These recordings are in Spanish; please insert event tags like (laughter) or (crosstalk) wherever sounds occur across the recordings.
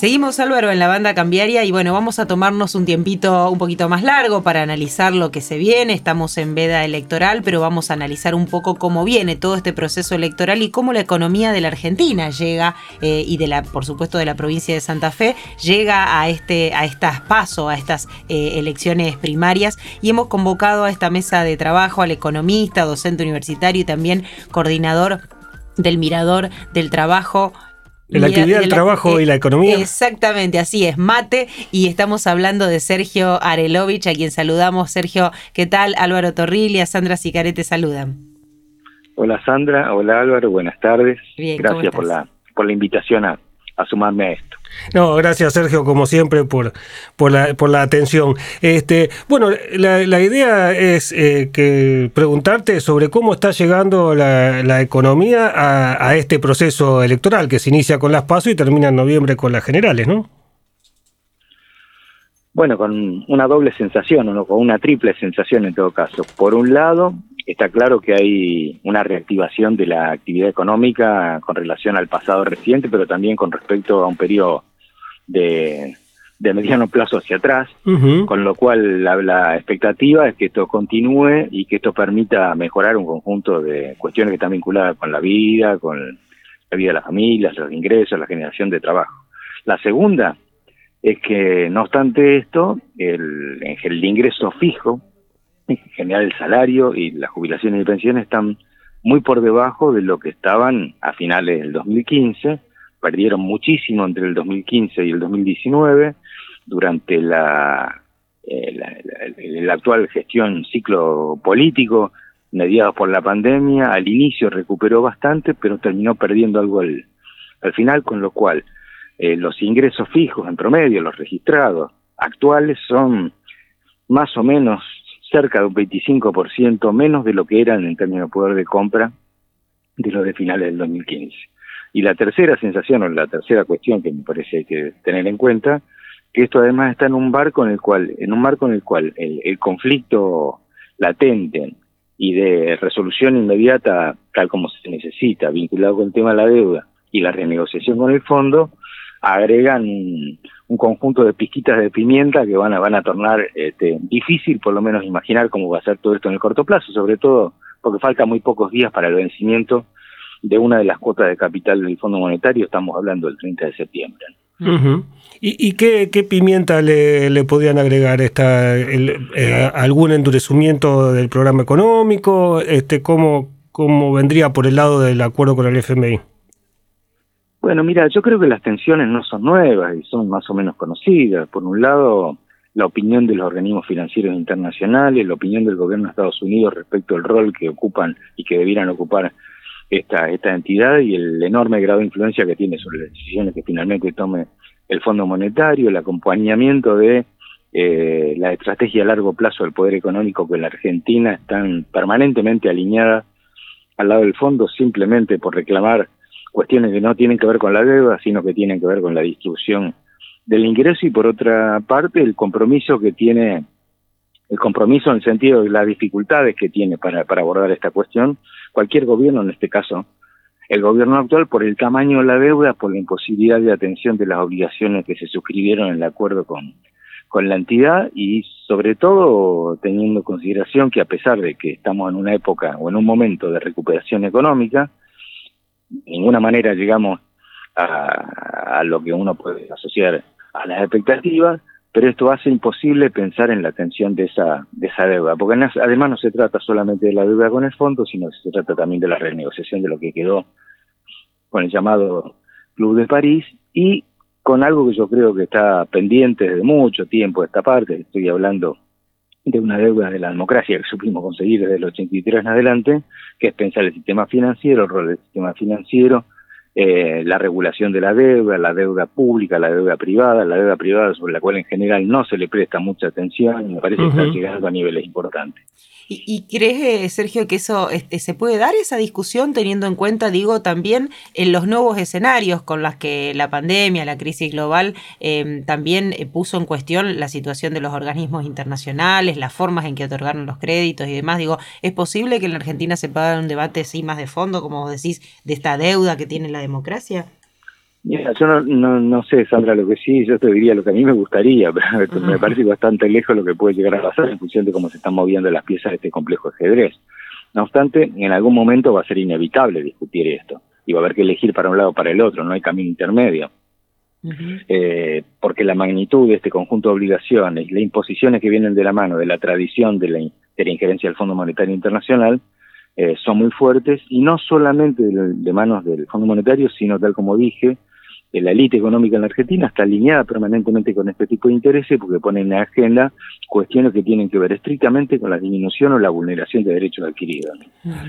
Seguimos Álvaro en la banda cambiaria y bueno, vamos a tomarnos un tiempito un poquito más largo para analizar lo que se viene. Estamos en veda electoral, pero vamos a analizar un poco cómo viene todo este proceso electoral y cómo la economía de la Argentina llega eh, y de la, por supuesto, de la provincia de Santa Fe llega a este, a estas pasos, a estas eh, elecciones primarias y hemos convocado a esta mesa de trabajo al economista, docente universitario y también coordinador del Mirador del Trabajo, la actividad del trabajo y la economía. Exactamente, así es, mate. Y estamos hablando de Sergio Arelovich, a quien saludamos. Sergio, ¿qué tal? Álvaro Torril a Sandra Sicarete saludan. Hola Sandra, hola Álvaro, buenas tardes. Gracias por la, por la invitación a, a sumarme a esto. No, gracias Sergio, como siempre, por, por, la, por la atención. Este, bueno, la, la idea es eh, que preguntarte sobre cómo está llegando la, la economía a, a, este proceso electoral que se inicia con las PASO y termina en noviembre con las generales, ¿no? Bueno, con una doble sensación, o con una triple sensación en todo caso. Por un lado, está claro que hay una reactivación de la actividad económica con relación al pasado reciente, pero también con respecto a un periodo de, mediano plazo hacia atrás, con lo cual la, expectativa es que esto continúe y que esto permita mejorar un conjunto de cuestiones que están vinculadas con la vida, con la vida de las familias, los ingresos, la generación de trabajo. La segunda es que, no obstante esto, el, el ingreso fijo en general el salario y las jubilaciones y pensiones están muy por debajo de lo que estaban a finales del 2015, perdieron muchísimo entre el 2015 y el 2019 durante la, eh, la, actual gestión ciclo político mediados por la pandemia, al inicio recuperó bastante, pero terminó perdiendo algo al, al final, con lo cual eh, los ingresos fijos en promedio, los registrados actuales, son más o menos cerca de un 25% menos de lo que eran en términos de poder de compra de los de finales del 2015. Y la tercera sensación o la tercera cuestión que me parece hay que tener en cuenta, que esto además está en un barco en el cual, en un marco en el cual el, el conflicto latente y de resolución inmediata, tal como se necesita, vinculado con el tema de la deuda y la renegociación con el fondo, agregan un, conjunto de pizquitas de pimienta que van a, van a tornar este, difícil por lo menos imaginar cómo va a ser todo esto en el corto plazo, sobre todo porque falta muy pocos días para el vencimiento de una de las cuotas de capital del Fondo Monetario, estamos hablando del 30 de septiembre. ¿Y, y qué, pimienta le, le podían agregar? Esta, el, eh, ¿Algún endurecimiento del programa económico? Este, ¿cómo, ¿Cómo vendría por el lado del acuerdo con el FMI? Bueno, mira, yo creo que las tensiones no son nuevas y son más o menos conocidas. Por un lado, la opinión de los organismos financieros internacionales, la opinión del gobierno de Estados Unidos respecto al rol que ocupan y que debieran ocupar esta, esta entidad y el enorme grado de influencia que tiene sobre las decisiones que finalmente tome el Fondo Monetario, el acompañamiento de eh, la estrategia a largo plazo del poder económico que en la Argentina están permanentemente alineadas al lado del fondo simplemente por reclamar cuestiones que no tienen que ver con la deuda, sino que tienen que ver con la distribución del ingreso y por otra parte el compromiso que tiene, el compromiso en el sentido de las dificultades que tiene para, para abordar esta cuestión, cualquier gobierno, en este caso el gobierno actual, por el tamaño de la deuda, por la imposibilidad de atención de las obligaciones que se suscribieron en el acuerdo con, con la entidad y sobre todo teniendo en consideración que a pesar de que estamos en una época o en un momento de recuperación económica, ninguna manera llegamos a, a, lo que uno puede asociar a las expectativas, pero esto hace imposible pensar en la atención de esa, de esa deuda, porque además no se trata solamente de la deuda con el fondo, sino que se trata también de la renegociación de lo que quedó con el llamado Club de París y con algo que yo creo que está pendiente desde mucho tiempo esta parte, estoy hablando de una deuda de la democracia que supimos conseguir desde el 83 en adelante, que es pensar el sistema financiero, el rol del sistema financiero, eh, la regulación de la deuda, la deuda pública, la deuda privada, la deuda privada sobre la cual en general no se le presta mucha atención y me parece que está llegando a niveles importantes. ¿Y, crees, eh, Sergio, que eso este, se puede dar esa discusión teniendo en cuenta, digo, también en los nuevos escenarios con los que la pandemia, la crisis global em, también eh, puso en cuestión la situación de los organismos internacionales, las formas en que otorgaron los créditos y demás? Digo, ¿es posible que en la Argentina se pueda dar un debate así más de fondo, como vos decís, de esta deuda que tiene la democracia? Mira, yo no, no, sé, Sandra, lo que sí, yo te diría lo que a mí me gustaría, (laughs) pero me parece bastante lejos lo que puede llegar a pasar en función de cómo se están moviendo las piezas de este complejo ajedrez. No obstante, en algún momento va a ser inevitable discutir esto y va a haber que elegir para un lado o para el otro, no hay camino intermedio. eh, porque la magnitud de este conjunto de obligaciones, las imposiciones que vienen de la mano de la tradición de la, de la injerencia del Fondo Monetario Internacional, eh, son muy fuertes y no solamente de, de manos del Fondo Monetario, sino tal como dije, la élite económica en la Argentina está alineada permanentemente con este tipo de intereses porque pone en la agenda cuestiones que tienen que ver estrictamente con la disminución o la vulneración de derechos adquiridos.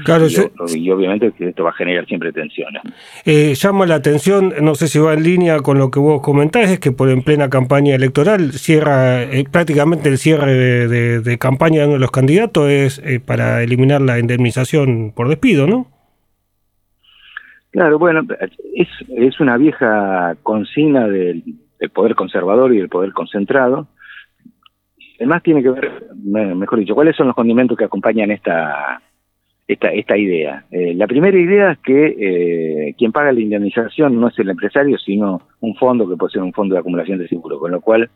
Claro, y, obviamente que esto va a generar siempre tensiones. Eh, llama la atención, no sé si va en línea con lo que vos comentás, es que por en plena campaña electoral cierra eh, prácticamente el cierre de, campaña de uno de los candidatos es eh, para eliminar la indemnización por despido, ¿no? Claro, bueno, es, es una vieja consigna del, poder conservador y del poder concentrado. Además tiene que ver, mejor dicho, cuáles son los condimentos que acompañan esta esta, esta idea. Eh, la primera idea es que eh, quien paga la indemnización no es el empresario, sino un fondo que puede ser un fondo de acumulación de seguro, con lo cual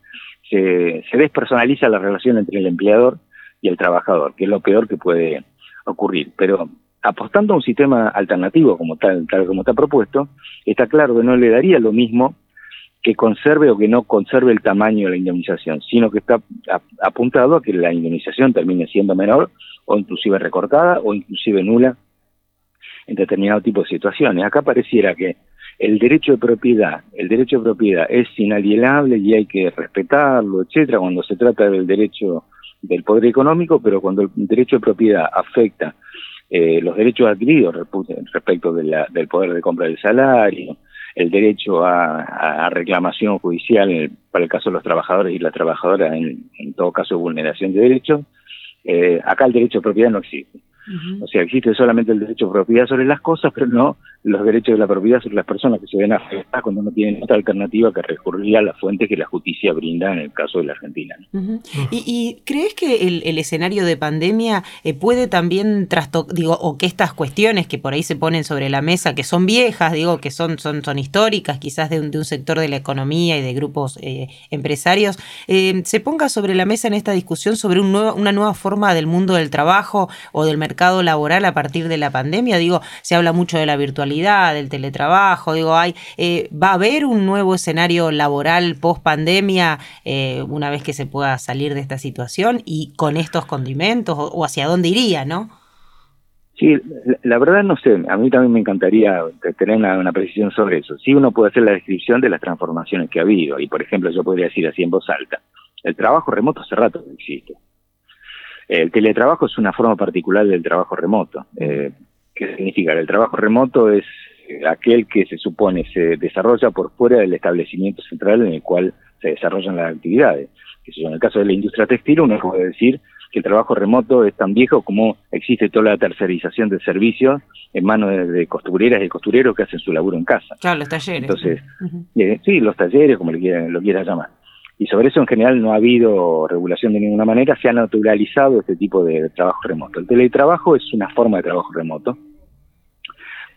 se, se despersonaliza la relación entre el empleador y el trabajador, que es lo peor que puede ocurrir. Pero apostando a un sistema alternativo como tal, tal como está propuesto, está claro que no le daría lo mismo que conserve o que no conserve el tamaño de la indemnización, sino que está apuntado a que la indemnización termine siendo menor o inclusive recortada o inclusive nula en determinado tipo de situaciones. Acá pareciera que el derecho de propiedad, el derecho de propiedad es inalienable y hay que respetarlo, etcétera, cuando se trata del derecho del poder económico, pero cuando el derecho de propiedad afecta eh, los derechos adquiridos respecto del poder de compra del salario, el derecho a, reclamación judicial para el caso de los trabajadores y las trabajadoras, en, todo caso de vulneración de derechos, eh, acá el derecho de propiedad no existe. O sea, existe solamente el derecho de propiedad sobre las cosas, pero no los derechos de la propiedad sobre las personas que se ven afectadas cuando no tienen otra alternativa que recurrir a la fuente que la justicia brinda en el caso de la Argentina. ¿Y, crees que el, escenario de pandemia eh, puede también trastocar, digo, o que estas cuestiones que por ahí se ponen sobre la mesa, que son viejas, digo, que son, son, son históricas, quizás de un, de un sector de la economía y de grupos eh, empresarios, eh, se ponga sobre la mesa en esta discusión sobre un nuevo, una nueva forma del mundo del trabajo o del mercado laboral a partir de la pandemia? Digo, se habla mucho de la virtualidad del teletrabajo, digo, hay, eh, ¿va a haber un nuevo escenario laboral post pandemia eh, una vez que se pueda salir de esta situación y con estos condimentos o, hacia dónde iría, no? Sí, la verdad no sé, a mí también me encantaría tener una, precisión sobre eso. Sí uno puede hacer la descripción de las transformaciones que ha habido y por ejemplo yo podría decir así en voz alta, el trabajo remoto hace rato que existe. El teletrabajo es una forma particular del trabajo remoto. Eh, ¿Qué significa? El trabajo remoto es aquel que se supone se desarrolla por fuera del establecimiento central en el cual se desarrollan las actividades. En el caso de la industria textil uno puede decir que el trabajo remoto es tan viejo como existe toda la tercerización de servicios en manos de, costureras y costureros que hacen su laburo en casa. Claro, los talleres. Entonces, eh, sí, los talleres, como lo quieran, lo quieran llamar. Y sobre eso en general no ha habido regulación de ninguna manera, se ha naturalizado este tipo de trabajo remoto. El teletrabajo es una forma de trabajo remoto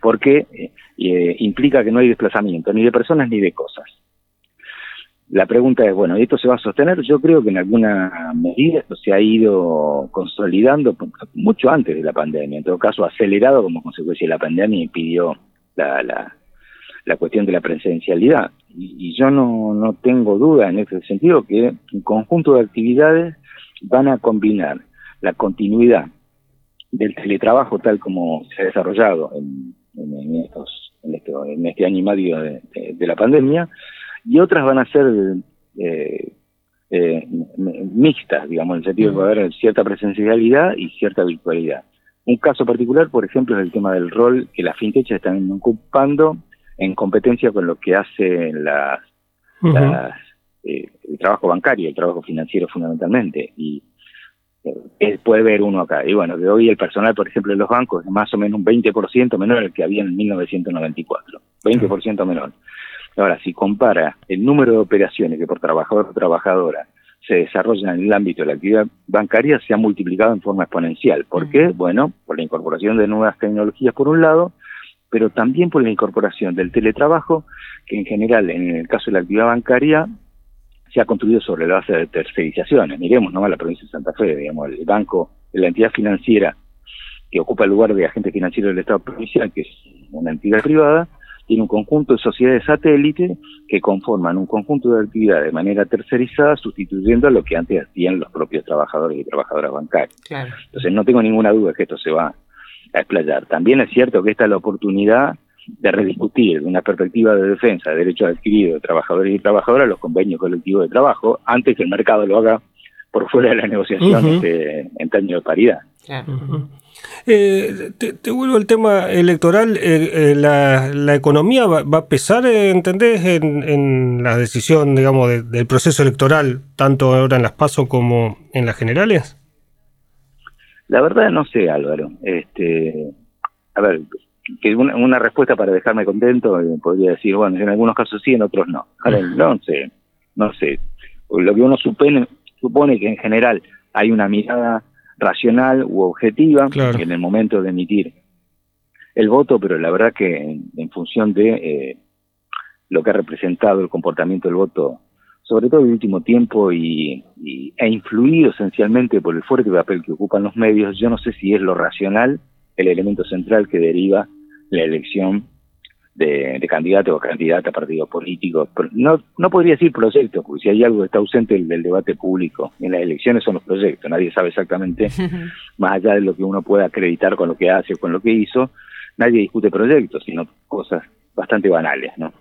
porque eh, eh, implica que no hay desplazamiento ni de personas ni de cosas. La pregunta es, bueno, ¿esto se va a sostener? Yo creo que en alguna medida esto se ha ido consolidando mucho antes de la pandemia, en todo caso acelerado como consecuencia de la pandemia y pidió la, la cuestión de la presencialidad. Y, yo no, no tengo duda en ese sentido que un conjunto de actividades van a combinar la continuidad del teletrabajo tal como se ha desarrollado en, en, estos, en, este, en este año y medio de, la pandemia, y otras van a ser eh, eh, mixtas, digamos, en el sentido de que va a haber cierta presencialidad y cierta virtualidad. Un caso particular, por ejemplo, es el tema del rol que las fintechs están ocupando en competencia con lo que hace las, eh, el trabajo bancario, el trabajo financiero fundamentalmente. Y eh, puede ver uno acá. Y bueno, de hoy el personal, por ejemplo, de los bancos es más o menos un 20% menor al que había en 1994. 20% menor. Ahora, si compara el número de operaciones que por trabajador o trabajadora se desarrollan en el ámbito de la actividad bancaria, se ha multiplicado en forma exponencial. ¿Por qué? Bueno, por la incorporación de nuevas tecnologías por un lado pero también por la incorporación del teletrabajo, que en general, en el caso de la actividad bancaria, se ha construido sobre la base de tercerizaciones. Miremos nomás la provincia de Santa Fe, digamos, el banco, la entidad financiera que ocupa el lugar de agente financiero del Estado provincial, que es una entidad privada, tiene un conjunto de sociedades satélites que conforman un conjunto de actividades de manera tercerizada, sustituyendo a lo que antes hacían los propios trabajadores y trabajadoras bancarias. Entonces no tengo ninguna duda que esto se va a explayar. También es cierto que esta es la oportunidad de rediscutir de una perspectiva de defensa de derechos adquiridos de trabajadores y trabajadoras los convenios colectivos de trabajo antes que el mercado lo haga por fuera de la negociación este, en términos de paridad. Eh, te, vuelvo al tema electoral. Eh, eh, la, economía va, a pesar, ¿entendés?, en, la decisión, digamos, del proceso electoral, tanto ahora en las PASO como en las generales. La verdad no sé, Álvaro. Este, a ver, que una, respuesta para dejarme contento, podría decir, bueno, en algunos casos sí, en otros no. Ahora, no sé, no sé. Lo que uno supone, supone que en general hay una mirada racional u objetiva en el momento de emitir el voto, pero la verdad que en, función de eh, lo que ha representado el comportamiento del voto, sobre todo en el último tiempo, y, y, e influido esencialmente por el fuerte papel que ocupan los medios, yo no sé si es lo racional el elemento central que deriva la elección de, candidato o candidata a partidos políticos. No, no podría decir proyectos, porque si hay algo que está ausente del, debate público en las elecciones son los proyectos. Nadie sabe exactamente, (laughs) más allá de lo que uno pueda acreditar con lo que hace o con lo que hizo, nadie discute proyectos, sino cosas bastante banales, ¿no?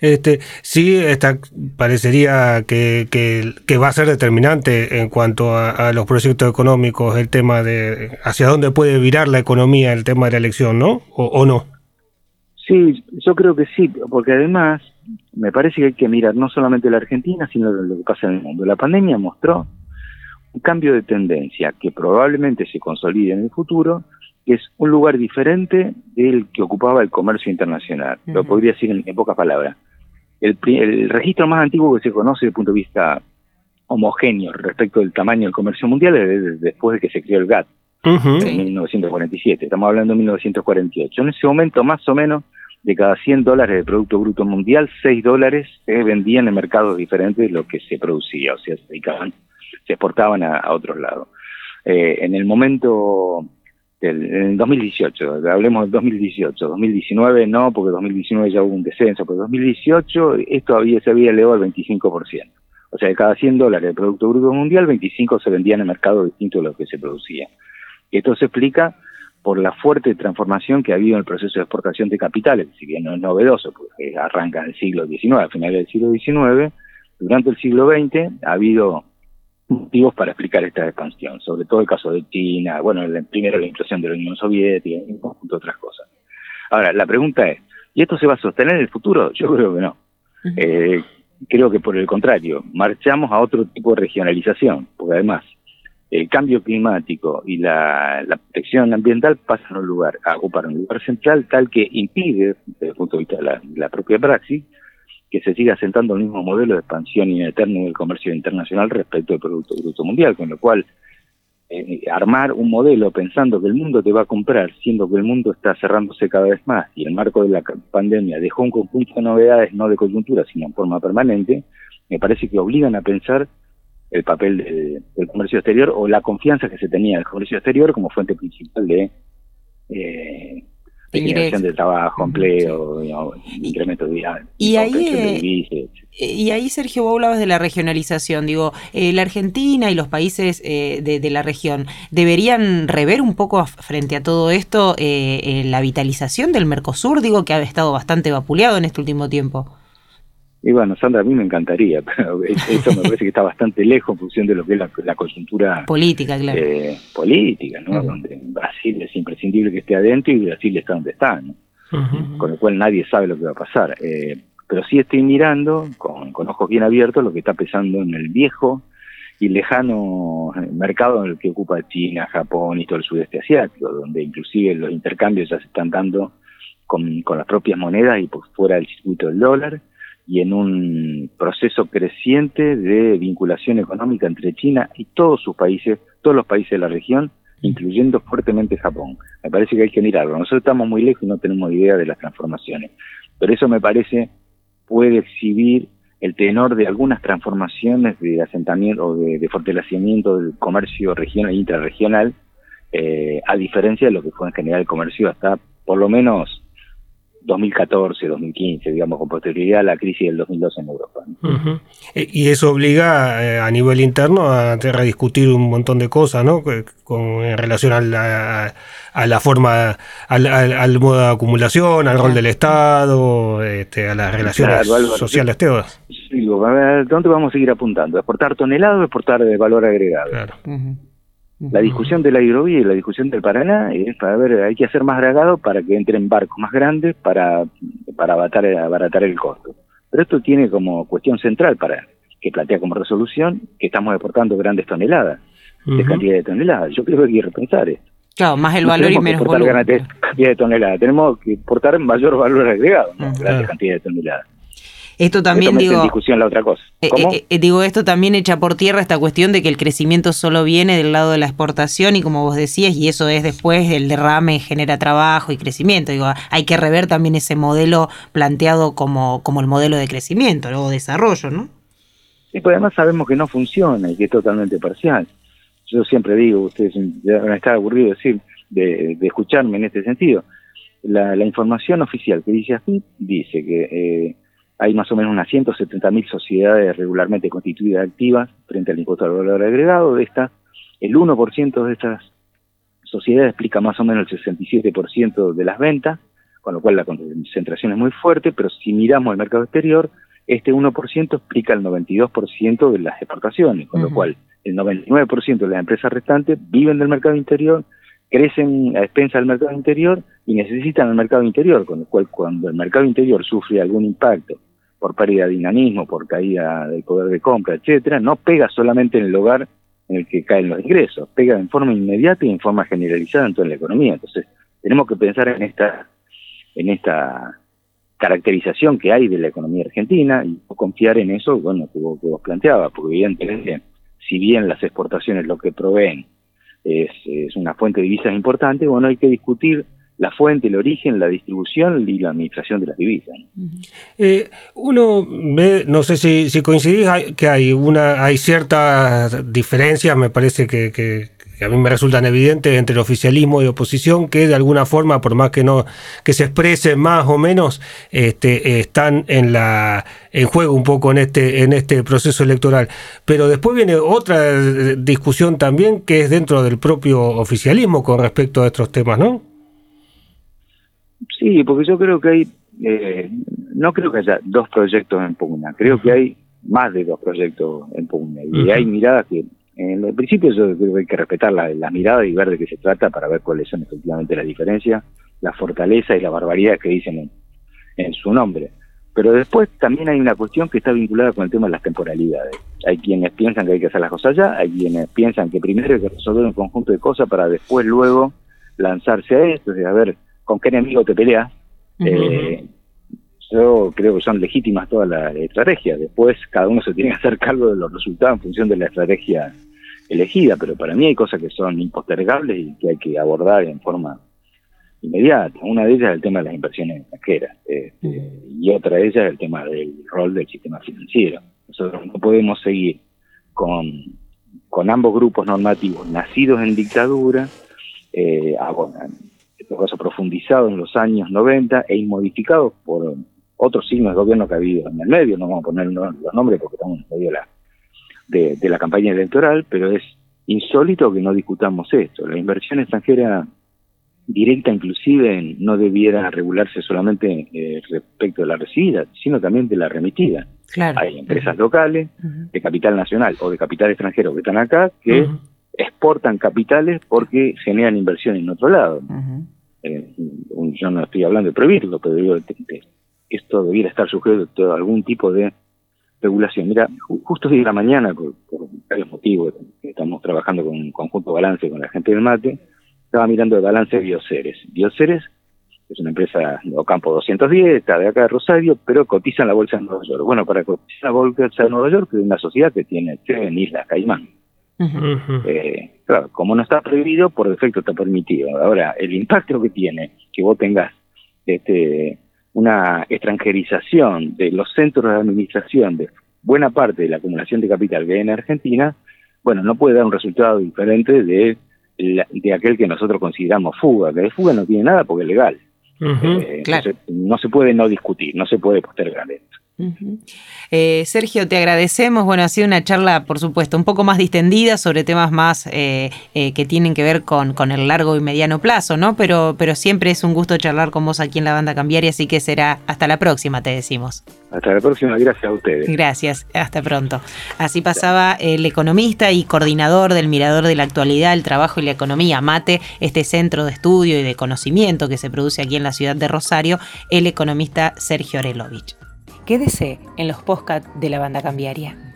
Este, sí, esta, parecería que, que, va a ser determinante en cuanto a, los proyectos económicos, el tema de hacia dónde puede virar la economía, el tema de la elección, ¿no? ¿O, no? Sí, yo creo que sí, porque además me parece que hay que mirar no solamente la Argentina, sino lo que pasa en el mundo. La pandemia mostró un cambio de tendencia que probablemente se consolide en el futuro, que es un lugar diferente del que ocupaba el comercio internacional. Lo podría decir en, pocas palabras. El, registro más antiguo que se conoce desde el punto de vista homogéneo respecto del tamaño del comercio mundial es después de que se creó el GATT, en 1947. Estamos hablando de 1948. En ese momento, más o menos, de cada 100 dólares de Producto Bruto Mundial, 6 dólares se vendían en mercados diferentes de lo que se producía, o sea, se, dedicaban, se exportaban a, otros lados. Eh, en el momento en 2018, hablemos del 2018, 2019 no, porque 2019 ya hubo un descenso, pero 2018 esto había, se había elevado al 25%. O sea, de cada 100 dólares de Producto Bruto Mundial, 25 se vendían en mercados distintos de lo que se producía. Esto se explica por la fuerte transformación que ha habido en el proceso de exportación de capitales, si bien no es novedoso, porque arranca en el siglo XIX, a finales del siglo XIX, durante el siglo XX ha habido motivos para explicar esta expansión, sobre todo el caso de China, bueno, primero la inclusión de la Unión Soviética y un conjunto de otras cosas. Ahora, la pregunta es, ¿y esto se va a sostener en el futuro? Yo creo que no. Eh, creo que por el contrario, marchamos a otro tipo de regionalización, porque además el cambio climático y la, protección ambiental pasan a un lugar, a ocupar un lugar central tal que impide, desde el punto de vista de la, la propia praxis, que se siga asentando el mismo modelo de expansión ineterno del comercio internacional respecto al Producto Bruto Mundial, con lo cual eh, armar un modelo pensando que el mundo te va a comprar, siendo que el mundo está cerrándose cada vez más y el marco de la pandemia dejó un conjunto de novedades no de coyuntura, sino en forma permanente, me parece que obligan a pensar el papel del comercio exterior o la confianza que se tenía del comercio exterior como fuente principal de eh, generación de trabajo, empleo, incremento de vida. Y ahí, eh, y ahí, Sergio, vos hablabas de la regionalización. Digo, eh, la Argentina y los países eh, de, la región deberían rever un poco frente a todo esto la vitalización del Mercosur, digo, que ha estado bastante vapuleado en este último tiempo. Y bueno, Sandra, a mí me encantaría, (laughs) pero eso me parece que está bastante lejos en función de lo que es la, coyuntura política, claro. Eh, política, ¿no? Donde Brasil es imprescindible que esté adentro y Brasil está donde está, ¿no? Con lo cual nadie sabe lo que va a pasar. Eh, pero sí estoy mirando con, con ojos bien abiertos lo que está pesando en el viejo y lejano mercado en el que ocupa China, Japón y todo el sudeste asiático, donde inclusive los intercambios ya se están dando con, con las propias monedas y por fuera del circuito del dólar y en un proceso creciente de vinculación económica entre China y todos sus países, todos los países de la región, incluyendo fuertemente Japón. Me parece que hay que mirarlo. Nosotros estamos muy lejos y no tenemos idea de las transformaciones. Pero eso me parece puede exhibir el tenor de algunas transformaciones de asentamiento o de, fortalecimiento del comercio regional e intrarregional, eh, a diferencia de lo que fue en general el comercio hasta por lo menos 2014, 2015, digamos, con posterioridad a la crisis del 2012 en Europa. E, y eso obliga eh, a nivel interno a rediscutir un montón de cosas, ¿no? Con, en relación a la, a la forma, al, al, modo de acumulación, al rol del Estado, este, a las relaciones sociales, todas. Sí, a ver, ¿dónde vamos a seguir apuntando? ¿Exportar toneladas o exportar de valor agregado? Claro. La discusión de la hidrovía y la discusión del Paraná es para ver, hay que hacer más dragado para que entren barcos más grandes para, para abaratar, abaratar el costo. Pero esto tiene como cuestión central para que plantea como resolución que estamos exportando grandes toneladas, de cantidad de toneladas. Yo creo que hay que repensar esto. Claro, más el valor y menos volumen. cantidad de toneladas. Tenemos que exportar mayor valor agregado, ¿no? Grandes cantidades de toneladas. Esto también digo. discusión la otra cosa. Eh, eh, eh, digo, esto también echa por tierra esta cuestión de que el crecimiento solo viene del lado de la exportación y como vos decías, y eso es después el derrame genera trabajo y crecimiento. Digo, hay que rever también ese modelo planteado como, como el modelo de crecimiento o desarrollo, ¿no? Sí, pues además sabemos que no funciona y que es totalmente parcial. Yo siempre digo, ustedes van a estar aburridos de, decir, de, escucharme en este sentido. La, información oficial que dice así dice que hay más o menos unas 170.000 sociedades regularmente constituidas activas frente al impuesto al valor agregado. De estas, el 1% de estas sociedades explica más o menos el 67% de las ventas, con lo cual la concentración es muy fuerte, pero si miramos el mercado exterior, este 1% explica el 92% de las exportaciones, con lo cual el 99% de las empresas restantes viven del mercado interior, crecen a expensa del mercado interior y necesitan el mercado interior, con lo cual cuando el mercado interior sufre algún impacto por pérdida de dinamismo, por caída del poder de compra, etcétera, no pega solamente en el hogar en el que caen los ingresos, pega en forma inmediata y en forma generalizada en toda la economía. Entonces, tenemos que pensar en esta en esta caracterización que hay de la economía argentina y confiar en eso, bueno, que vos, que planteabas, porque evidentemente, si bien las exportaciones lo que proveen es, es una fuente de divisas importante, bueno, hay que discutir la fuente, el origen, la distribución y la administración de las divisas. Eh, uno ve, no sé si, si coincidís, que hay una, hay ciertas diferencias, me parece que, que, a mí me resultan evidentes entre el oficialismo y oposición, que de alguna forma, por más que no, que se exprese más o menos, este, están en la, en juego un poco en este, en este proceso electoral. Pero después viene otra discusión también que es dentro del propio oficialismo con respecto a estos temas, ¿no? Sí, porque yo creo que hay, eh, no creo que haya dos proyectos en pugna, creo que hay más de dos proyectos en pugna. Y hay miradas que, en el principio yo creo que hay que respetar las la miradas y ver de qué se trata para ver cuáles son efectivamente las diferencias, la fortaleza y la barbaridad que dicen en, su nombre. Pero después también hay una cuestión que está vinculada con el tema de las temporalidades. Hay quienes piensan que hay que hacer las cosas ya, hay quienes piensan que primero hay que resolver un conjunto de cosas para después luego lanzarse a esto, es a ver, con qué enemigo te peleas. Eh, yo creo que son legítimas todas las estrategias. Después cada uno se tiene que hacer cargo de los resultados en función de la estrategia elegida, pero para mí hay cosas que son impostergables y que hay que abordar en forma inmediata. Una de ellas es el tema de las inversiones extranjeras este, y otra de ellas es el tema del rol del sistema financiero. Nosotros no podemos seguir con, con ambos grupos normativos nacidos en dictadura, eh, caso profundizado en los años 90 e inmodificado por otros signos de gobierno que ha habido en el medio, no vamos a poner los nombres porque estamos en medio de la, de, la campaña electoral, pero es insólito que no discutamos esto. La inversión extranjera directa inclusive no debiera regularse solamente eh, respecto de la recibida, sino también de la remitida. Hay empresas locales de capital nacional o de capital extranjero que están acá que exportan capitales porque generan inversión en otro lado. Eh, yo no estoy hablando de prohibirlo, pero digo, esto debiera estar sujeto a algún tipo de regulación. Mira, justo hoy de la mañana, por, varios motivos, estamos trabajando con un conjunto balance con la gente del mate, estaba mirando el balance de. Bioceres es una empresa de Ocampo 210, está de acá de Rosario, pero cotiza en la bolsa de Nueva York. Bueno, para cotizar en la bolsa de Nueva York es una sociedad que tiene en Islas Caimán. Eh, Claro, como no está prohibido, por defecto está permitido. Ahora, el impacto que tiene que vos tengas este, una extranjerización de los centros de administración de buena parte de la acumulación de capital que hay en Argentina, bueno, no puede dar un resultado diferente de, de aquel que nosotros consideramos fuga, que de fuga no tiene nada porque es legal. Eh, no se puede no discutir, no se puede postergar esto. Eh, Sergio, te agradecemos. Bueno, ha sido una charla, por supuesto, un poco más distendida sobre temas más eh, eh, que tienen que ver con, con, el largo y mediano plazo, ¿no? Pero, pero siempre es un gusto charlar con vos aquí en la banda cambiaria, así que será hasta la próxima, te decimos. Hasta la próxima, gracias a ustedes. Gracias, hasta pronto. Así pasaba el economista y coordinador del Mirador de la Actualidad, el Trabajo y la Economía, MATE, este centro de estudio y de conocimiento que se produce aquí en la ciudad de Rosario, el economista Sergio Arelovich. Quédese en los podcasts de la banda cambiaria.